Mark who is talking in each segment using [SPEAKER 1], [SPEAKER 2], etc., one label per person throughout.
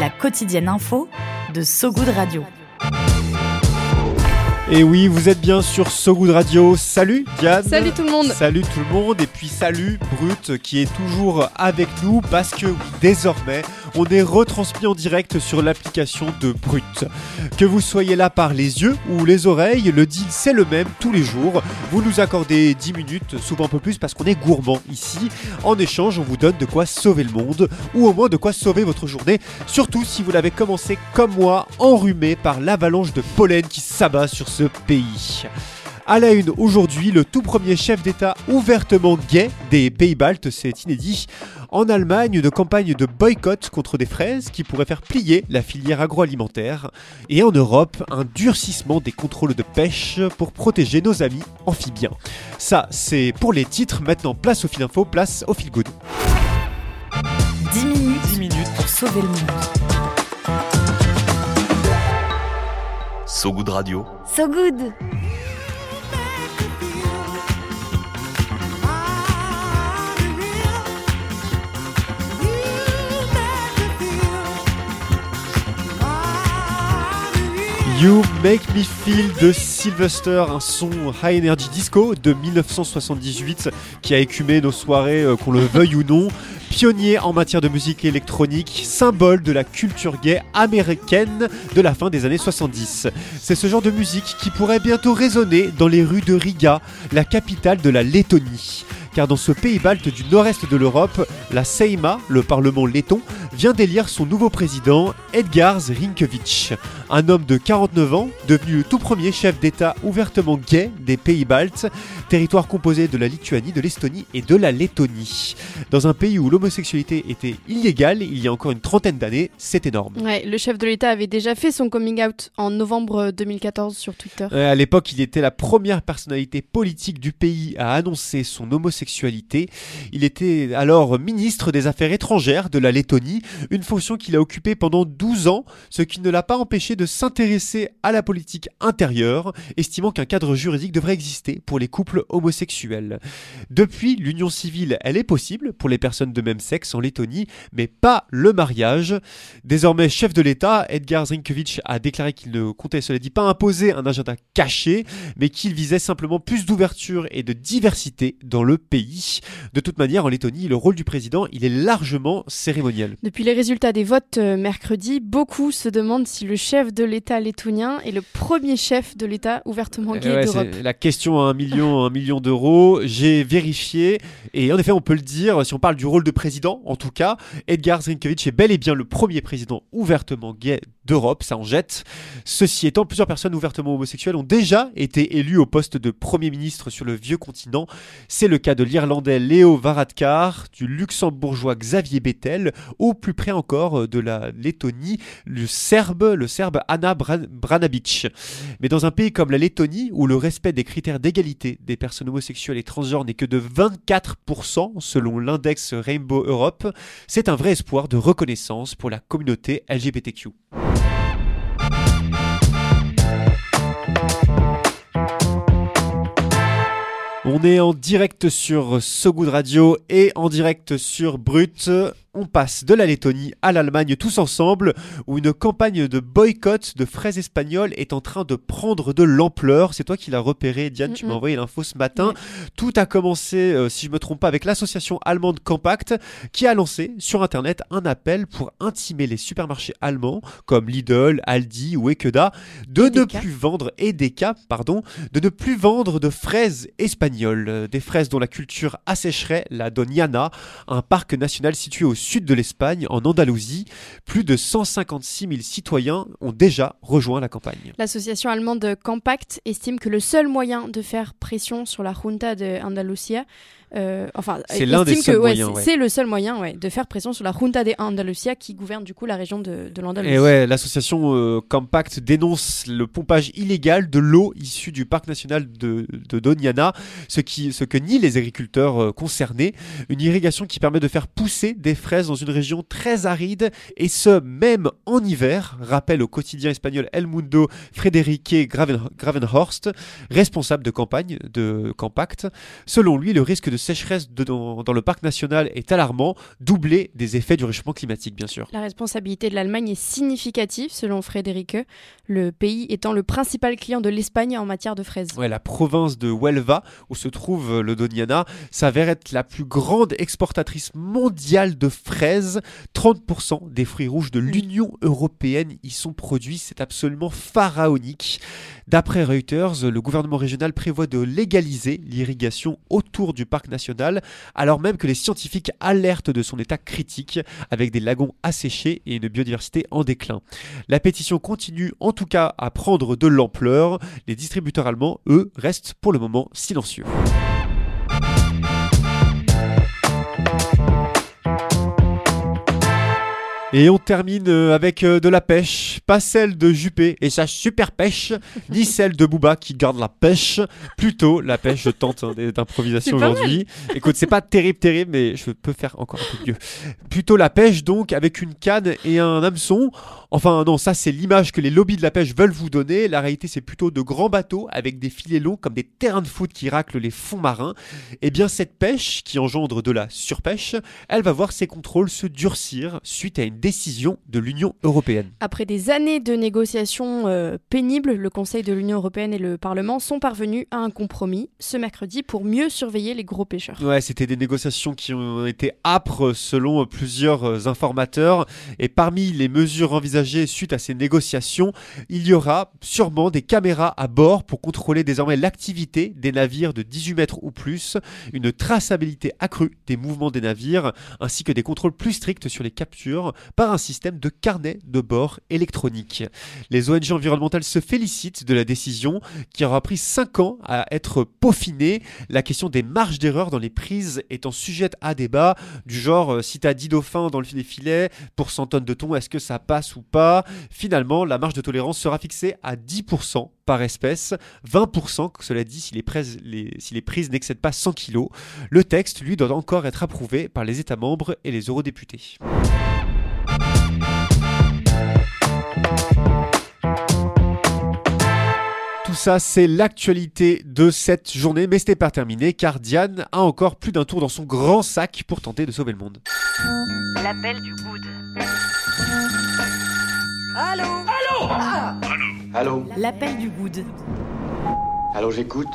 [SPEAKER 1] La quotidienne info de So Good Radio.
[SPEAKER 2] Et oui, vous êtes bien sur So Good Radio. Salut Diane.
[SPEAKER 3] Salut tout le monde.
[SPEAKER 2] Salut tout le monde. Et puis salut Brut qui est toujours avec nous parce que désormais, on est retransmis en direct sur l'application de Brut. Que vous soyez là par les yeux ou les oreilles, le deal c'est le même tous les jours. Vous nous accordez 10 minutes, souvent un peu plus parce qu'on est gourmand ici. En échange, on vous donne de quoi sauver le monde ou au moins de quoi sauver votre journée. Surtout si vous l'avez commencé comme moi, enrhumé par l'avalanche de pollen qui s'abat sur ce pays. À la une aujourd'hui, le tout premier chef d'État ouvertement gay des Pays-Baltes, c'est inédit. En Allemagne, une campagne de boycott contre des fraises qui pourrait faire plier la filière agroalimentaire. Et en Europe, un durcissement des contrôles de pêche pour protéger nos amis amphibiens. Ça, c'est pour les titres. Maintenant, place au fil info, place au fil good.
[SPEAKER 1] 10 minutes, 10 minutes pour sauver le monde.
[SPEAKER 4] So Good Radio.
[SPEAKER 1] So Good
[SPEAKER 2] You Make Me Feel de Sylvester, un son high energy disco de 1978 qui a écumé nos soirées, euh, qu'on le veuille ou non. Pionnier en matière de musique électronique, symbole de la culture gay américaine de la fin des années 70. C'est ce genre de musique qui pourrait bientôt résonner dans les rues de Riga, la capitale de la Lettonie car dans ce pays balte du nord-est de l'Europe, la Seima, le parlement letton, vient d'élire son nouveau président, Edgars Rinkevich, un homme de 49 ans, devenu le tout premier chef d'État ouvertement gay des pays baltes, territoire composé de la Lituanie, de l'Estonie et de la Lettonie. Dans un pays où l'homosexualité était illégale il y a encore une trentaine d'années, c'est énorme.
[SPEAKER 3] Ouais, le chef de l'État avait déjà fait son coming out en novembre 2014 sur Twitter.
[SPEAKER 2] À l'époque, il était la première personnalité politique du pays à annoncer son homosexualité il était alors ministre des Affaires étrangères de la Lettonie, une fonction qu'il a occupée pendant 12 ans, ce qui ne l'a pas empêché de s'intéresser à la politique intérieure, estimant qu'un cadre juridique devrait exister pour les couples homosexuels. Depuis, l'union civile, elle est possible pour les personnes de même sexe en Lettonie, mais pas le mariage. Désormais chef de l'État, Edgar Zrinkevich a déclaré qu'il ne comptait, cela dit, pas imposer un agenda caché, mais qu'il visait simplement plus d'ouverture et de diversité dans le pays. De toute manière, en Lettonie, le rôle du président, il est largement cérémoniel.
[SPEAKER 3] Depuis les résultats des votes euh, mercredi, beaucoup se demandent si le chef de l'État lettonien est le premier chef de l'État ouvertement gay
[SPEAKER 2] ouais,
[SPEAKER 3] d'Europe.
[SPEAKER 2] La question à un million, un million d'euros, j'ai vérifié et en effet, on peut le dire, si on parle du rôle de président, en tout cas, Edgar Zrinkevich est bel et bien le premier président ouvertement gay d'Europe, ça en jette. Ceci étant, plusieurs personnes ouvertement homosexuelles ont déjà été élues au poste de Premier ministre sur le vieux continent. C'est le cas de l'Irlandais Léo Varadkar, du Luxembourgeois Xavier Bettel, ou plus près encore de la Lettonie, le Serbe, le Serbe Anna Branabic. Mais dans un pays comme la Lettonie, où le respect des critères d'égalité des personnes homosexuelles et transgenres n'est que de 24% selon l'index Rainbow Europe, c'est un vrai espoir de reconnaissance pour la communauté LGBTQ. On est en direct sur So Good Radio et en direct sur Brut on passe de la Lettonie à l'Allemagne tous ensemble, où une campagne de boycott de fraises espagnoles est en train de prendre de l'ampleur. C'est toi qui l'as repéré, Diane, tu m'as envoyé l'info ce matin. Tout a commencé, euh, si je me trompe pas, avec l'association allemande Compact, qui a lancé sur Internet un appel pour intimer les supermarchés allemands, comme Lidl, Aldi ou Ekeda, de ne plus vendre, Edeka, pardon, de ne plus vendre de fraises espagnoles. Des fraises dont la culture assécherait la Doñana, un parc national situé au sud de l'Espagne, en Andalousie. Plus de 156 000 citoyens ont déjà rejoint la campagne.
[SPEAKER 3] L'association allemande Compact estime que le seul moyen de faire pression sur la Junta de Andalusia Euh, enfin,
[SPEAKER 2] C'est l'un des seuls
[SPEAKER 3] ouais,
[SPEAKER 2] moyens,
[SPEAKER 3] c'est-
[SPEAKER 2] ouais.
[SPEAKER 3] Le seul moyen ouais, de faire pression sur la Junta de Andalucía qui gouverne du coup la région de, de l'Andalousie.
[SPEAKER 2] Et ouais, l'association euh, Compact dénonce le pompage illégal de l'eau issue du parc national de, de Doñana, ce, qui, ce que nient les agriculteurs euh, concernés. Une irrigation qui permet de faire pousser des fraises dans une région très aride, et ce, même en hiver, rappelle au quotidien espagnol El Mundo Frederique Graven- Gravenhorst, responsable de campagne de Compact. Selon lui, le risque de sécheresse de- dans, dans le parc national est alarmant, doublé des effets du réchauffement climatique, bien sûr.
[SPEAKER 3] La responsabilité de l'Allemagne est significative selon Frédéric, le pays étant le principal client de l'Espagne en matière de fraises.
[SPEAKER 2] Ouais, la province de Huelva, où se trouve le Doñana, s'avère être la plus grande exportatrice mondiale de fraises. 30% des fruits rouges de l'Union européenne y sont produits. C'est absolument pharaonique. D'après Reuters, le gouvernement régional prévoit de légaliser l'irrigation autour du parc national, alors même que les scientifiques alertent de son état critique, avec des lagons asséchés et une biodiversité en déclin. La pétition continue en tout cas à prendre de l'ampleur. Les distributeurs allemands, eux, restent pour le moment silencieux. Et on termine avec euh, de la pêche, pas celle de Juppé et sa super pêche, ni celle de Booba qui garde la pêche, plutôt la pêche, je tente hein, d'improvisation aujourd'hui. Écoute, c'est pas terrible, terrible, mais je peux faire encore un peu mieux. Plutôt la pêche donc avec une canne et un hameçon. Enfin non, ça c'est l'image que les lobbies de la pêche veulent vous donner. La réalité c'est plutôt de grands bateaux avec des filets longs comme des terrains de foot qui raclent les fonds marins. Et bien cette pêche qui engendre de la surpêche, elle va voir ses contrôles se durcir suite à une décision de l'Union européenne.
[SPEAKER 3] Après des années de négociations euh, pénibles, le Conseil de l'Union européenne et le Parlement sont parvenus à un compromis ce mercredi pour mieux surveiller les gros pêcheurs.
[SPEAKER 2] Ouais, c'était des négociations qui ont été âpres selon plusieurs euh, informateurs. Et parmi les mesures envisagées suite à ces négociations, il y aura sûrement des caméras à bord pour contrôler désormais l'activité des navires de 18 mètres ou plus, une traçabilité accrue des mouvements des navires, ainsi que des contrôles plus stricts sur les captures par un système de carnet de bord électronique. Les ONG environnementales se félicitent de la décision qui aura pris 5 ans à être peaufinée la question des marges d'erreur dans les prises étant sujette à débat, du genre euh, si tu as 10 dauphins dans le filet filet pour 100 tonnes de thon, est-ce que ça passe ou pas? Finalement, la marge de tolérance sera fixée à 10% par espèce, 20% que cela dit si les prises, si les prises n'excèdent pas 100 kg. Le texte, lui, doit encore être approuvé par les États membres et les eurodéputés. Ça, c'est l'actualité de cette journée, mais ce n'est pas terminé car Diane a encore plus d'un tour dans son grand sac pour tenter de sauver le monde.
[SPEAKER 1] L'appel du good.
[SPEAKER 5] Allô
[SPEAKER 1] L'appel du good.
[SPEAKER 5] Allô, j'écoute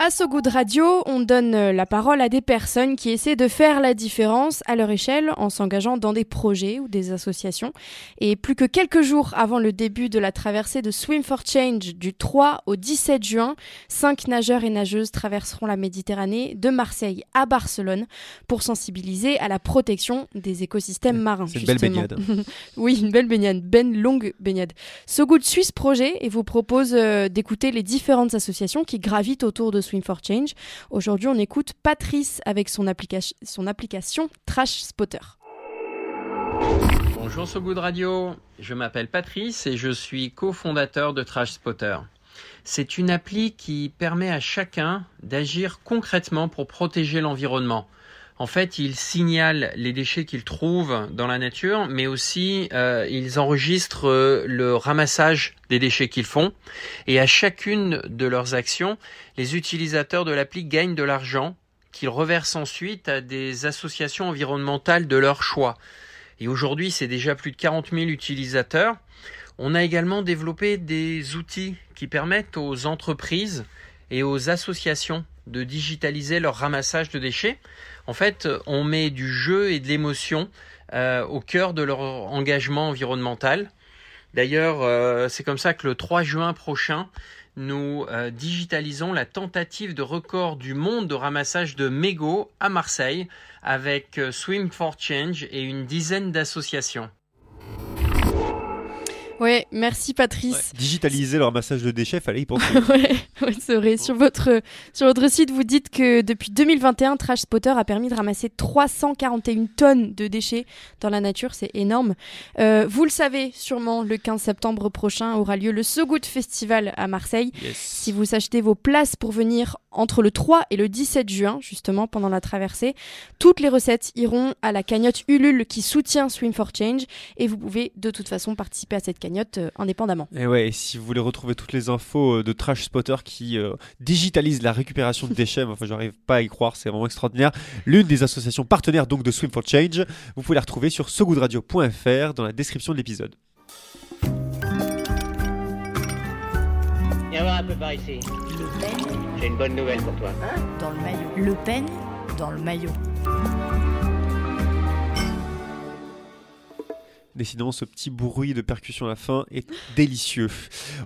[SPEAKER 3] À So Good Radio, on donne euh, la parole à des personnes qui essaient de faire la différence à leur échelle en s'engageant dans des projets ou des associations. Et plus que quelques jours avant le début de la traversée de Swim for Change du 3 au 17 juin, cinq nageurs et nageuses traverseront la Méditerranée de Marseille à Barcelone pour sensibiliser à la protection des écosystèmes marins.
[SPEAKER 2] C'est une belle baignade.
[SPEAKER 3] oui, une belle baignade, ben longue baignade. So Good suit ce projet et vous propose euh, d'écouter les différentes associations qui gravitent autour de Swim for Change. Aujourd'hui, on écoute Patrice avec son, applica- son application Trash Spotter.
[SPEAKER 6] Bonjour So Good Radio, je m'appelle Patrice et je suis cofondateur de Trash Spotter. C'est une appli qui permet à chacun d'agir concrètement pour protéger l'environnement. En fait, ils signalent les déchets qu'ils trouvent dans la nature, mais aussi euh, ils enregistrent euh, le ramassage des déchets qu'ils font. Et à chacune de leurs actions, les utilisateurs de l'appli gagnent de l'argent qu'ils reversent ensuite à des associations environnementales de leur choix. Et aujourd'hui, c'est déjà plus de 40 000 utilisateurs. On a également développé des outils qui permettent aux entreprises et aux associations de digitaliser leur ramassage de déchets. En fait, on met du jeu et de l'émotion euh, au cœur de leur engagement environnemental. D'ailleurs, euh, c'est comme ça que le 3 juin prochain, nous euh, digitalisons la tentative de record du monde de ramassage de mégots à Marseille avec Swim for Change et une dizaine d'associations.
[SPEAKER 3] Ouais, merci Patrice.
[SPEAKER 2] Digitaliser leur massage de déchets, fallait y penser.
[SPEAKER 3] ouais, ouais, c'est vrai. Sur votre, sur votre site, vous dites que depuis 2021, Trash Spotter a permis de ramasser 341 tonnes de déchets dans la nature. C'est énorme. Euh, vous le savez sûrement, le 15 septembre prochain aura lieu le So Good Festival à Marseille.
[SPEAKER 2] Yes.
[SPEAKER 3] Si vous achetez vos places pour venir entre le 3 et le 17 juin, justement pendant la traversée, toutes les recettes iront à la cagnotte Ulule qui soutient Swim for Change et vous pouvez de toute façon participer à cette cagnotte euh, indépendamment.
[SPEAKER 2] Et ouais, et si vous voulez retrouver toutes les infos euh, de Trash Spotter qui euh, digitalise la récupération de déchets, enfin j'arrive pas à y croire, c'est vraiment extraordinaire. L'une des associations partenaires donc de Swim for Change, vous pouvez la retrouver sur sogoodradio.fr dans la description de l'épisode.
[SPEAKER 7] Viens voir un peu par ici.
[SPEAKER 1] Le Pen
[SPEAKER 7] J'ai une bonne nouvelle pour toi.
[SPEAKER 1] dans le maillot. Le Pen dans le maillot.
[SPEAKER 2] Décidément, ce petit bruit de percussion à la fin est délicieux.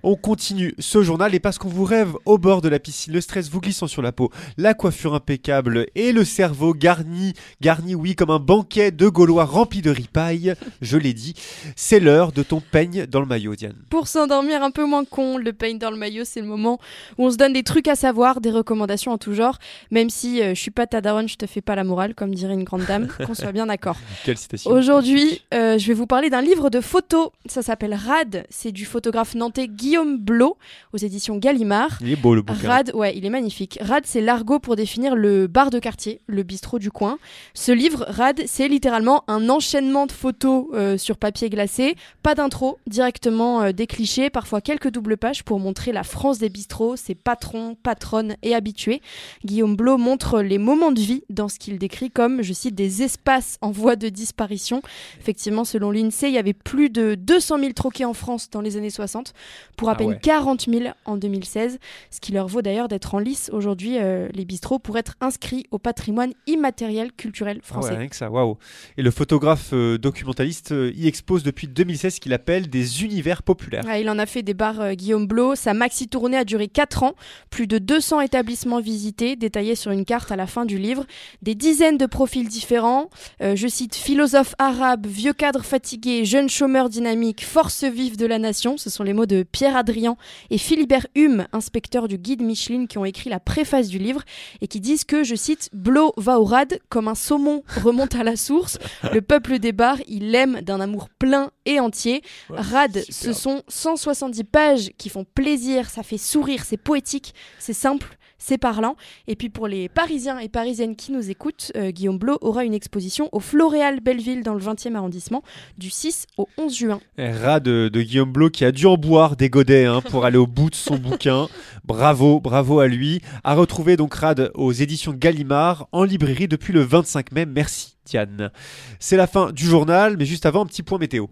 [SPEAKER 2] On continue ce journal et parce qu'on vous rêve au bord de la piscine, le stress vous glissant sur la peau, la coiffure impeccable et le cerveau garni, garni oui, comme un banquet de Gaulois rempli de ripaille, je l'ai dit, c'est l'heure de ton peigne dans le maillot, Diane.
[SPEAKER 3] Pour s'endormir un peu moins con, le pain dans le maillot, c'est le moment où on se donne des trucs à savoir, des recommandations en tout genre, même si euh, je suis pas ta daronne, je te fais pas la morale, comme dirait une grande dame, qu'on soit bien d'accord.
[SPEAKER 2] Quelle citation
[SPEAKER 3] Aujourd'hui, euh, je vais vous parler d'un livre de photos. Ça s'appelle Rad. C'est du photographe nantais Guillaume Blot aux éditions Gallimard.
[SPEAKER 2] Il est beau le bouquin.
[SPEAKER 3] Rad, ouais, il est magnifique. Rad, c'est l'argot pour définir le bar de quartier, le bistrot du coin. Ce livre, Rad, c'est littéralement un enchaînement de photos euh, sur papier glacé, pas d'intro, directement euh, des clichés, parfois quelques doubles pages pour montrer la France des bistrots, ses patrons, patronnes et habitués. Guillaume Blot montre les moments de vie dans ce qu'il décrit comme, je cite, des espaces en voie de disparition. Effectivement, selon l'INSEE, il y avait plus de 200 000 troquets en France dans les années 60, pour à
[SPEAKER 2] Ah
[SPEAKER 3] peine
[SPEAKER 2] ouais.
[SPEAKER 3] 40 000 en 2016, ce qui leur vaut d'ailleurs d'être en lice aujourd'hui, euh, les bistrots, pour être inscrits au patrimoine immatériel culturel
[SPEAKER 2] Ah ouais,
[SPEAKER 3] français.
[SPEAKER 2] rien que ça, waouh. Et le photographe euh, documentaliste euh, y expose depuis 2016 ce qu'il appelle des univers populaires.
[SPEAKER 3] Ouais, il en a fait des bars Guillaume Blot. Sa maxi tournée a duré 4 ans. Plus de 200 établissements visités, détaillés sur une carte à la fin du livre. Des dizaines de profils différents. Je cite philosophe arabe, vieux cadre fatigué, jeune chômeur dynamique, force vive de la nation. Ce sont les mots de Pierre Adrien et Philibert Hume, inspecteur du guide Michelin, qui ont écrit la préface du livre et qui disent que, je cite, Blot va au rad comme un saumon remonte à la source. Le peuple des bars, il l'aime d'un amour plein et entier. Rad,
[SPEAKER 2] super.
[SPEAKER 3] ce sont 170 pages qui font plaisir, ça fait sourire, c'est poétique, c'est simple, c'est parlant. Et puis pour les Parisiens et Parisiennes qui nous écoutent, euh, Guillaume Blot aura une exposition au Floréal Belleville dans le 20e arrondissement du 6 au 11 juin.
[SPEAKER 2] Un rat de, de Guillaume Blot qui a dû en boire des godets hein, pour aller au bout de son bouquin. Bravo, bravo à lui. À retrouver donc Rad aux éditions Gallimard en librairie depuis le 25 mai. Merci Diane. C'est la fin du journal, mais juste avant un petit point météo.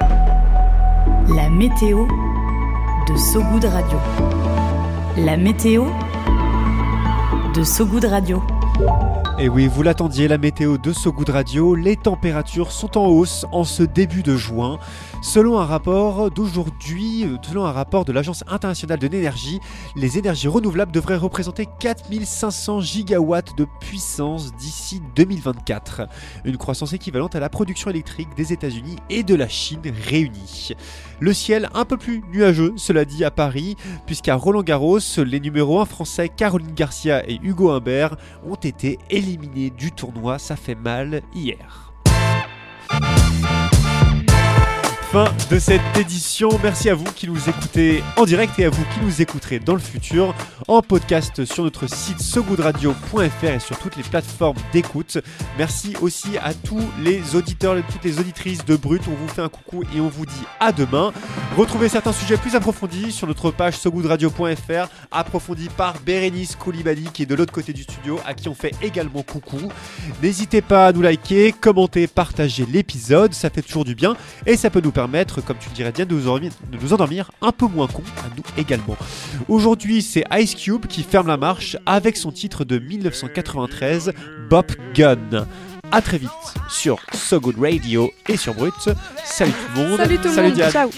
[SPEAKER 1] La météo de So Good Radio. La météo de So Good Radio.
[SPEAKER 2] Et oui, vous l'attendiez, la météo de So Good Radio, les températures sont en hausse en ce début de juin. Selon un rapport d'aujourd'hui, euh, selon un rapport de l'Agence internationale de l'énergie, les énergies renouvelables devraient représenter 4500 gigawatts de puissance d'ici 2024. Une croissance équivalente à la production électrique des États-Unis et de la Chine réunis. Le ciel un peu plus nuageux, cela dit à Paris, puisqu'à Roland Garros, les numéros 1 français Caroline Garcia et Hugo Humbert ont été éliminés du tournoi. Ça fait mal hier. Fin de cette édition. Merci à vous qui nous écoutez en direct et à vous qui nous écouterez dans le futur en podcast sur notre site sogoodradio.fr et sur toutes les plateformes d'écoute. Merci aussi à tous les auditeurs toutes les auditrices de Brut. On vous fait un coucou et on vous dit à demain. Retrouvez certains sujets plus approfondis sur notre page sogoodradio.fr, approfondis par Bérénice Koulibaly qui est de l'autre côté du studio, à qui on fait également coucou. N'hésitez pas à nous liker, commenter, partager l'épisode, ça fait toujours du bien et ça peut nous permettre, comme tu le dirais Diane, de nous endormir, de nous endormir un peu moins con à nous également. Aujourd'hui, c'est Ice Cube qui ferme la marche avec son titre de 1993, Bop Gun. A très vite sur So Good Radio et sur Brut. Salut tout le monde.
[SPEAKER 3] Salut tout le monde,
[SPEAKER 2] Diane.
[SPEAKER 3] ciao